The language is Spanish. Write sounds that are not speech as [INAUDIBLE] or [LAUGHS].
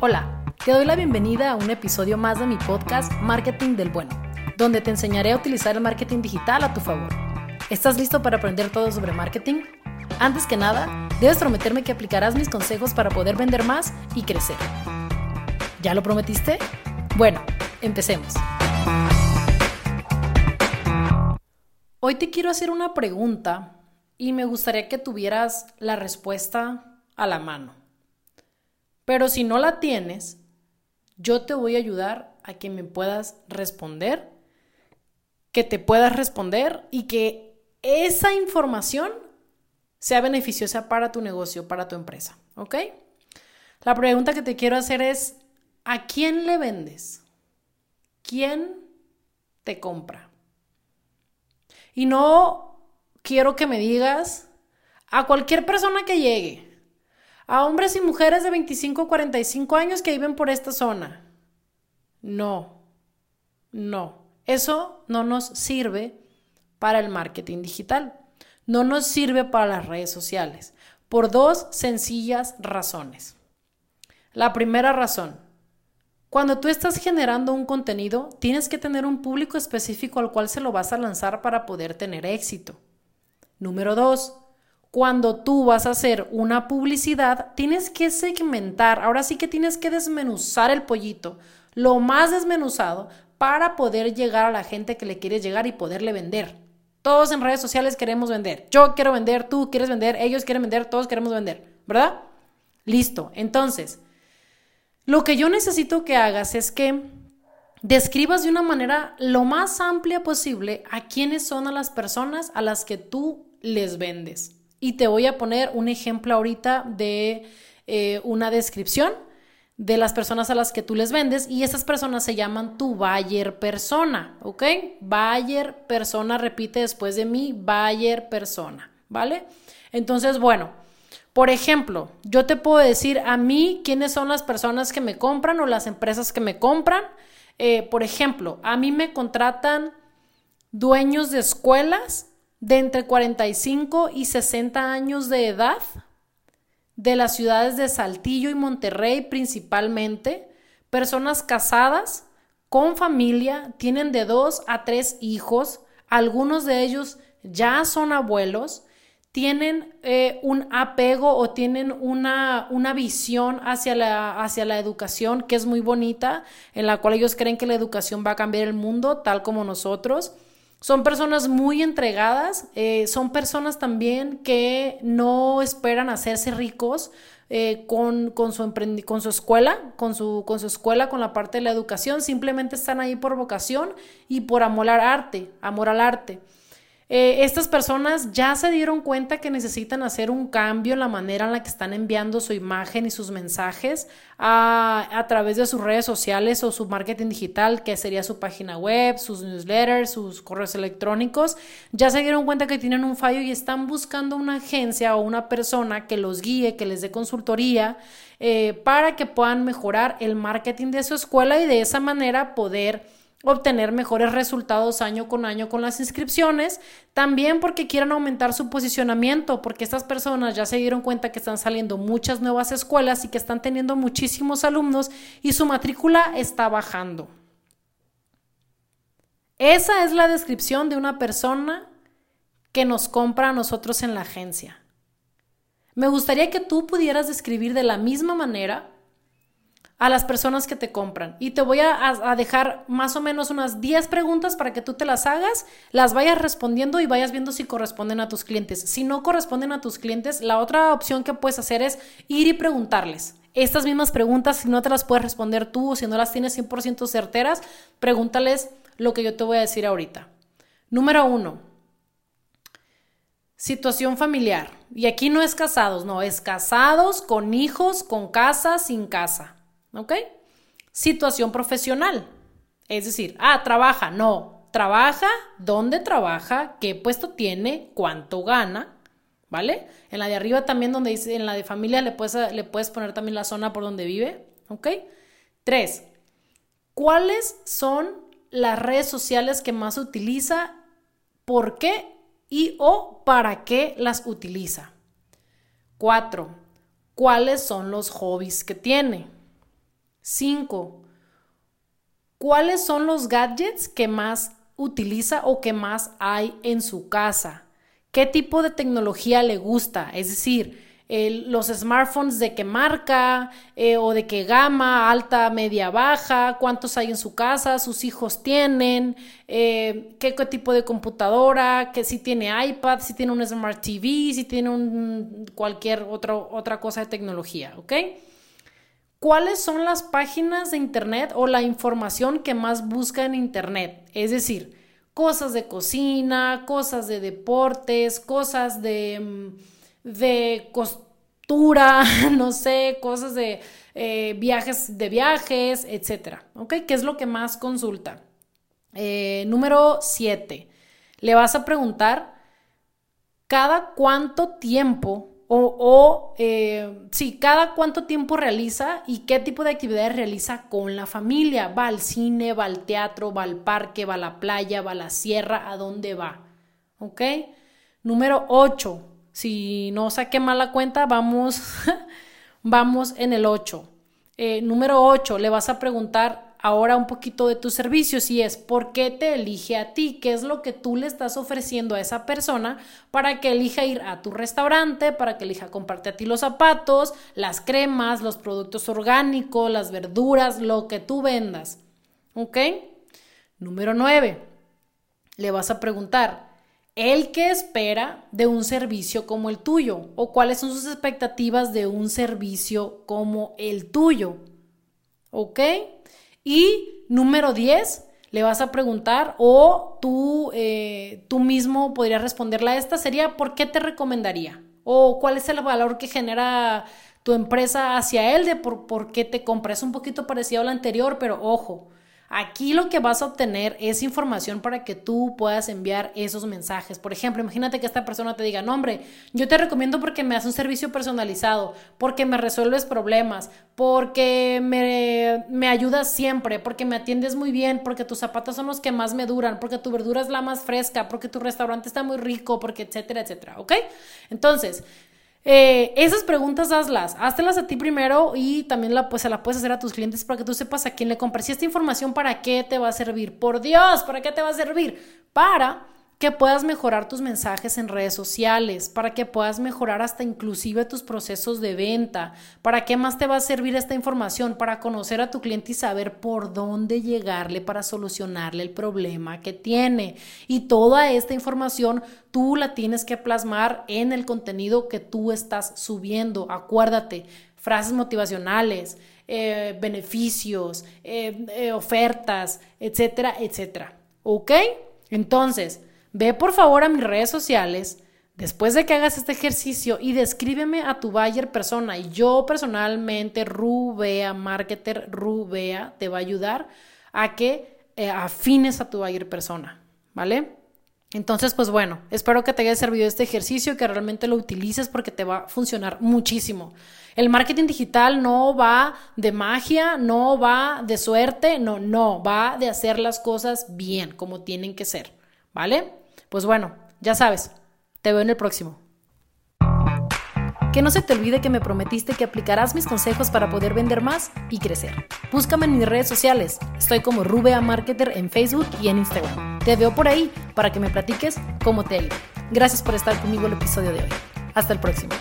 Hola, te doy la bienvenida a un episodio más de mi podcast Marketing del Bueno, donde te enseñaré a utilizar el marketing digital a tu favor. ¿Estás listo para aprender todo sobre marketing? Antes que nada, debes prometerme que aplicarás mis consejos para poder vender más y crecer. ¿Ya lo prometiste? Bueno, empecemos. Hoy te quiero hacer una pregunta y me gustaría que tuvieras la respuesta a la mano. Pero si no la tienes, yo te voy a ayudar a que me puedas responder, que te puedas responder y que esa información sea beneficiosa para tu negocio, para tu empresa. ¿Ok? La pregunta que te quiero hacer es, ¿a quién le vendes? ¿Quién te compra? Y no quiero que me digas a cualquier persona que llegue, a hombres y mujeres de 25 o 45 años que viven por esta zona. No, no, eso no nos sirve para el marketing digital, no nos sirve para las redes sociales, por dos sencillas razones. La primera razón, cuando tú estás generando un contenido, tienes que tener un público específico al cual se lo vas a lanzar para poder tener éxito. Número dos, cuando tú vas a hacer una publicidad, tienes que segmentar, ahora sí que tienes que desmenuzar el pollito, lo más desmenuzado, para poder llegar a la gente que le quieres llegar y poderle vender. Todos en redes sociales queremos vender. Yo quiero vender, tú quieres vender, ellos quieren vender, todos queremos vender, ¿verdad? Listo. Entonces, lo que yo necesito que hagas es que describas de una manera lo más amplia posible a quiénes son a las personas a las que tú les vendes. Y te voy a poner un ejemplo ahorita de eh, una descripción de las personas a las que tú les vendes y esas personas se llaman tu buyer persona, ¿ok? Buyer persona, repite después de mí, buyer persona, ¿vale? Entonces, bueno, por ejemplo, yo te puedo decir a mí quiénes son las personas que me compran o las empresas que me compran. Eh, por ejemplo, a mí me contratan dueños de escuelas de entre 45 y 60 años de edad, de las ciudades de Saltillo y Monterrey principalmente, personas casadas, con familia, tienen de dos a tres hijos, algunos de ellos ya son abuelos, tienen eh, un apego o tienen una, una visión hacia la, hacia la educación que es muy bonita, en la cual ellos creen que la educación va a cambiar el mundo, tal como nosotros. Son personas muy entregadas, eh, son personas también que no esperan hacerse ricos eh, con, con, su con su escuela, con su, con su escuela, con la parte de la educación, simplemente están ahí por vocación y por amor al arte, amor al arte. Eh, estas personas ya se dieron cuenta que necesitan hacer un cambio en la manera en la que están enviando su imagen y sus mensajes a, través de sus redes sociales o su marketing digital, que sería su página web, sus newsletters, sus correos electrónicos. Ya se dieron cuenta que tienen un fallo y están buscando una agencia o una persona que los guíe, que les dé consultoría eh, para que puedan mejorar el marketing de su escuela y de esa manera poder obtener mejores resultados año con año con las inscripciones, también porque quieran aumentar su posicionamiento, porque estas personas ya se dieron cuenta que están saliendo muchas nuevas escuelas y que están teniendo muchísimos alumnos y su matrícula está bajando. Esa es la descripción de una persona que nos compra a nosotros en la agencia. Me gustaría que tú pudieras describir de la misma manera a las personas que te compran. Y te voy a, dejar más o menos unas 10 preguntas para que tú te las hagas, las vayas respondiendo y vayas viendo si corresponden a tus clientes. Si no corresponden a tus clientes, la otra opción que puedes hacer es ir y preguntarles. Estas mismas preguntas, si no te las puedes responder tú o si no las tienes 100% certeras, pregúntales lo que yo te voy a decir ahorita. Número uno, situación familiar. Y aquí no es casados, no, es casados, con hijos, con casa, sin casa. ¿Ok? Situación profesional. Es decir, ah, trabaja. No, trabaja, dónde trabaja, qué puesto tiene, cuánto gana. ¿Vale? En la de arriba también donde dice, en la de familia le puedes, le puedes poner también la zona por donde vive. ¿Ok? Tres, ¿cuáles son las redes sociales que más utiliza? ¿Por qué? Y o para qué las utiliza. Cuatro, ¿cuáles son los hobbies que tiene? 5. ¿Cuáles son los gadgets que más utiliza o que más hay en su casa? ¿Qué tipo de tecnología le gusta? Es decir, los smartphones de qué marca eh, o de qué gama, alta, media, baja, cuántos hay en su casa, sus hijos tienen, eh, qué, tipo de computadora, que si tiene iPad, si tiene un Smart TV, si tiene cualquier otra cosa de tecnología, ¿ok? ¿Cuáles son las páginas de Internet o la información que más busca en Internet? Es decir, cosas de cocina, cosas de deportes, cosas de mm, de costura, [LAUGHS] no sé, cosas de eh, viajes, de viajes, etcétera. ¿Ok? ¿Qué es lo que más consulta? Eh, número 7. Le vas a preguntar cada cuánto tiempo o, o eh, sí, cada cuánto tiempo realiza y qué tipo de actividades realiza con la familia. Va al cine, va al teatro, va al parque, va a la playa, va a la sierra, ¿a dónde va? ¿Ok? Número 8. Si no saqué mal la cuenta, vamos, [LAUGHS] vamos en el 8. Eh, número 8, le vas a preguntar ahora un poquito de tus servicios y es ¿por qué te elige a ti? ¿Qué es lo que tú le estás ofreciendo a esa persona para que elija ir a tu restaurante, para que elija comprarte a ti los zapatos, las cremas, los productos orgánicos, las verduras, lo que tú vendas? ¿Ok? Número 9, le vas a preguntar el que espera de un servicio como el tuyo o cuáles son sus expectativas de un servicio como el tuyo. ¿Ok? Y número 10, le vas a preguntar o tú, eh, tú mismo podrías responderle a esta, sería ¿por qué te recomendaría? O cuál es el valor que genera tu empresa hacia él de por, por qué te compra. Es un poquito parecido al anterior, pero ojo, Aquí lo que vas a obtener es información para que tú puedas enviar esos mensajes. Por ejemplo, imagínate que esta persona te diga, no hombre, yo te recomiendo porque me haces un servicio personalizado, porque me resuelves problemas, porque me, me ayudas siempre, porque me atiendes muy bien, porque tus zapatos son los que más me duran, porque tu verdura es la más fresca, porque tu restaurante está muy rico, porque etcétera, etcétera. ¿Ok? Entonces, eh, esas preguntas hazlas, háztelas a ti primero y también la, pues, se la puedes hacer a tus clientes para que tú sepas a quién le compras. Y esta información, ¿para qué te va a servir? Por Dios, ¿para qué te va a servir? Para que puedas mejorar tus mensajes en redes sociales, para que puedas mejorar hasta inclusive tus procesos de venta. ¿Para qué más te va a servir esta información? Para conocer a tu cliente y saber por dónde llegarle para solucionarle el problema que tiene. Y toda esta información tú la tienes que plasmar en el contenido que tú estás subiendo. Acuérdate, frases motivacionales, eh, beneficios, eh, eh, ofertas, etcétera, etcétera. ¿Ok? Entonces, Ve por favor a mis redes sociales después de que hagas este ejercicio y descríbeme a tu buyer persona. Y yo personalmente, Rubea, marketer Rubea, te va a ayudar a que eh, afines a tu buyer persona, ¿vale? Entonces, pues bueno, espero que te haya servido este ejercicio, que realmente lo utilices porque te va a funcionar muchísimo. El marketing digital no va de magia, no va de suerte, no, no, va de hacer las cosas bien, como tienen que ser, ¿vale? Pues bueno, ya sabes, te veo en el próximo. Que no se te olvide que me prometiste que aplicarás mis consejos para poder vender más y crecer. Búscame en mis redes sociales. Estoy como Rubea Marketer en Facebook y en Instagram. Te veo por ahí para que me platiques cómo te ha ido. Gracias por estar conmigo el episodio de hoy. Hasta el próximo.